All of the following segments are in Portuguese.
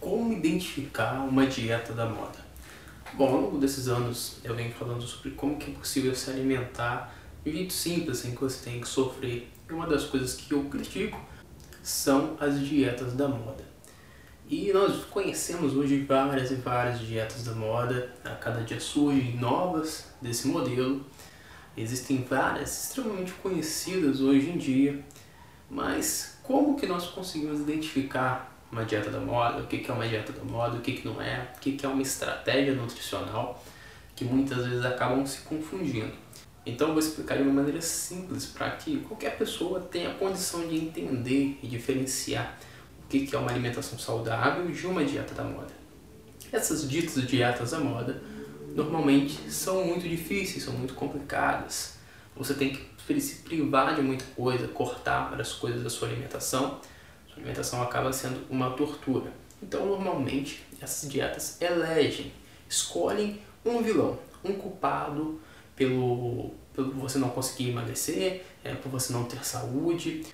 Como identificar uma dieta da moda? Bom, ao longo desses anos eu venho falando sobre como que é possível se alimentar de jeito simples, sem que você tenha que sofrer. E uma das coisas que eu critico são as dietas da moda. E nós conhecemos hoje várias e várias dietas da moda, a cada dia surgem novas desse modelo. Existem várias extremamente conhecidas hoje em dia, mas como que nós conseguimos identificar uma dieta da moda, o que é uma dieta da moda, o que não é, o que é uma estratégia nutricional, que muitas vezes acabam se confundindo. Então eu vou explicar de uma maneira simples para que qualquer pessoa tenha condição de entender e diferenciar o que é uma alimentação saudável de uma dieta da moda. Essas ditas dietas da moda normalmente são muito difíceis, são muito complicadas. Você tem que se privar de muita coisa, cortar várias coisas da sua alimentação. Sua alimentação acaba sendo uma tortura. Então, normalmente, essas dietas elegem, escolhem um vilão, um culpado pelo, pelo você não conseguir emagrecer, é, por você não ter saúde,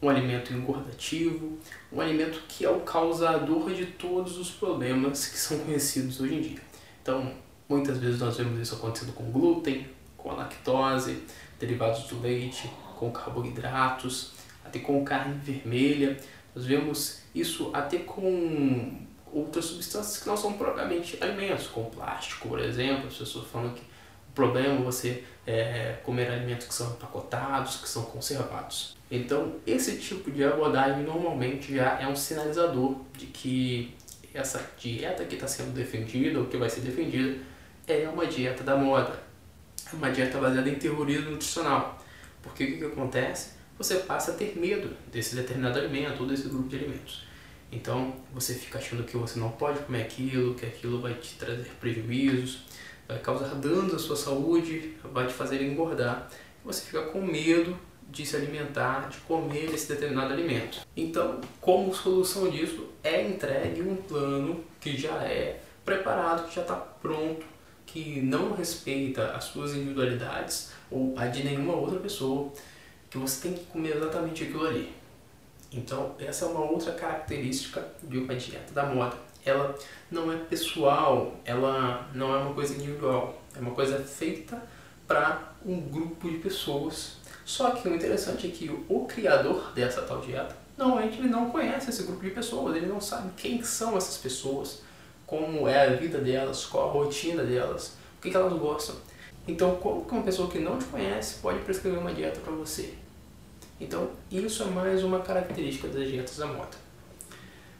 um alimento engordativo, um alimento que é o causador de todos os problemas que são conhecidos hoje em dia. Então, muitas vezes nós vemos isso acontecendo com glúten, com a lactose, derivados do leite, com carboidratos, até com carne vermelha. Nós vemos isso até com outras substâncias que não são propriamente alimentos, como plástico, por exemplo. As pessoas falam que o problema é você é, comer alimentos que são empacotados, que são conservados. Então, esse tipo de abordagem normalmente já é um sinalizador de que essa dieta que está sendo defendida ou que vai ser defendida é uma dieta da moda, é uma dieta baseada em terrorismo nutricional. Porque o que, que acontece? Você passa a ter medo desse determinado alimento ou desse grupo de alimentos. Então você fica achando que você não pode comer aquilo, que aquilo vai te trazer prejuízos, vai causar danos à sua saúde, vai te fazer engordar. Você fica com medo de se alimentar, de comer esse determinado alimento. Então, como solução disso, é entregue um plano que já é preparado, que já está pronto, que não respeita as suas individualidades ou a de nenhuma outra pessoa, que você tem que comer exatamente aquilo ali. Então, essa é uma outra característica de uma dieta da moda. Ela não é pessoal, ela não é uma coisa individual, é uma coisa feita para um grupo de pessoas só que o interessante é que o criador dessa tal dieta, normalmente ele não conhece esse grupo de pessoas, ele não sabe quem são essas pessoas, como é a vida delas, qual a rotina delas, o que, que elas gostam. Então, como que uma pessoa que não te conhece pode prescrever uma dieta para você? Então, isso é mais uma característica das dietas da moda.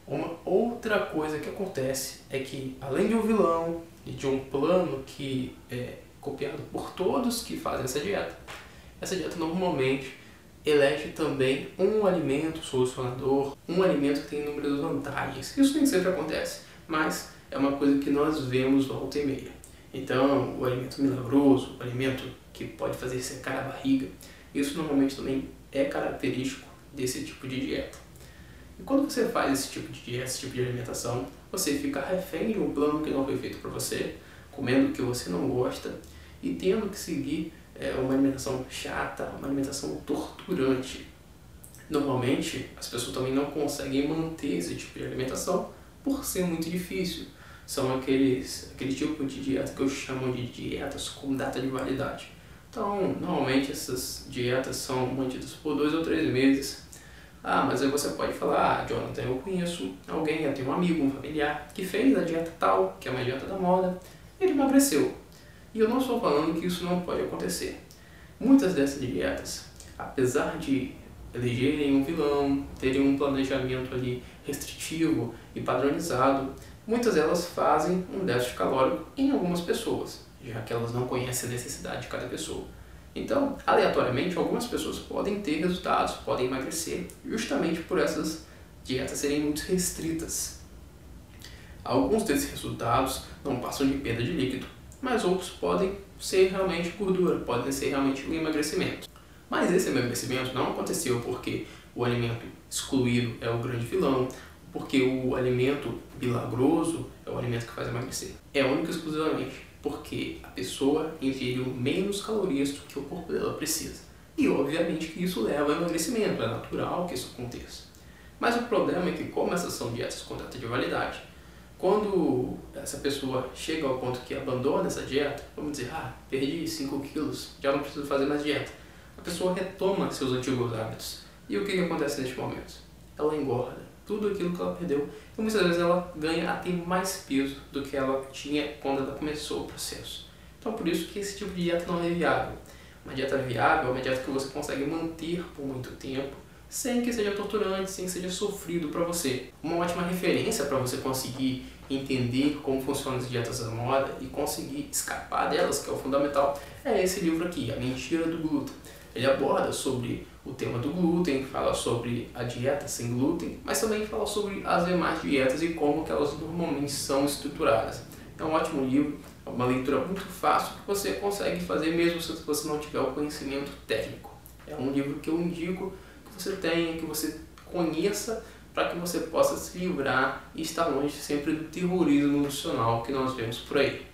Uma outra coisa que acontece é que, além de um vilão e de um plano que é copiado por todos que fazem essa dieta, essa dieta normalmente elege também um alimento solucionador, um alimento que tem inúmeras vantagens. Isso nem sempre acontece, mas é uma coisa que nós vemos volta e meia. Então, o alimento milagroso, o alimento que pode fazer secar a barriga, isso normalmente também é característico desse tipo de dieta. E quando você faz esse tipo de dieta, esse tipo de alimentação, você fica refém de um plano que não foi feito para você, comendo o que você não gosta e tendo que seguir é uma alimentação chata, uma alimentação torturante. Normalmente, as pessoas também não conseguem manter esse tipo de alimentação por ser muito difícil. São aqueles, aquele tipo de dieta que eu chamo de dietas com data de validade. Então, normalmente essas dietas são mantidas por dois ou três meses. Ah, mas aí você pode falar, ah, Jonathan, eu conheço alguém, eu tenho um amigo, um familiar, que fez a dieta tal, que é uma dieta da moda, ele emagreceu. E eu não estou falando que isso não pode acontecer. Muitas dessas dietas, apesar de elegerem um vilão, terem um planejamento ali restritivo e padronizado, muitas delas fazem um déficit calórico em algumas pessoas, já que elas não conhecem a necessidade de cada pessoa. Então, aleatoriamente, algumas pessoas podem ter resultados, podem emagrecer, justamente por essas dietas serem muito restritas. Alguns desses resultados não passam de perda de líquido, mas outros podem ser realmente gordura, podem ser realmente um emagrecimento. Mas esse emagrecimento não aconteceu porque o alimento excluído é o grande vilão, porque o alimento milagroso é o alimento que faz emagrecer. É único e exclusivamente porque a pessoa ingeriu menos calorias do que o corpo dela precisa. E obviamente que isso leva ao emagrecimento, é natural que isso aconteça. Mas o problema é que como essas são dietas com data de validade, Quando essa pessoa chega ao ponto que abandona essa dieta, vamos dizer, ah, perdi 5 quilos, já não preciso fazer mais dieta. A pessoa retoma seus antigos hábitos. E o que, que acontece neste momento? Ela engorda tudo aquilo que ela perdeu. E muitas vezes ela ganha até mais peso do que ela tinha quando ela começou o processo. Então por isso que esse tipo de dieta não é viável. Uma dieta viável é uma dieta que você consegue manter por muito tempo, sem que seja torturante, sem que seja sofrido para você. Uma ótima referência para você conseguir entender como funcionam as dietas da moda e conseguir escapar delas, que é o fundamental, é esse livro aqui, A Mentira do Glúten. Ele aborda sobre o tema do glúten, fala sobre a dieta sem glúten, mas também fala sobre as demais dietas e como que elas normalmente são estruturadas. É um ótimo livro, é uma leitura muito fácil que você consegue fazer mesmo se você não tiver o conhecimento técnico. É um livro que eu indico que você tenha, que você conheça para que você possa se livrar e estar longe sempre do terrorismo nutricional que nós vemos por aí.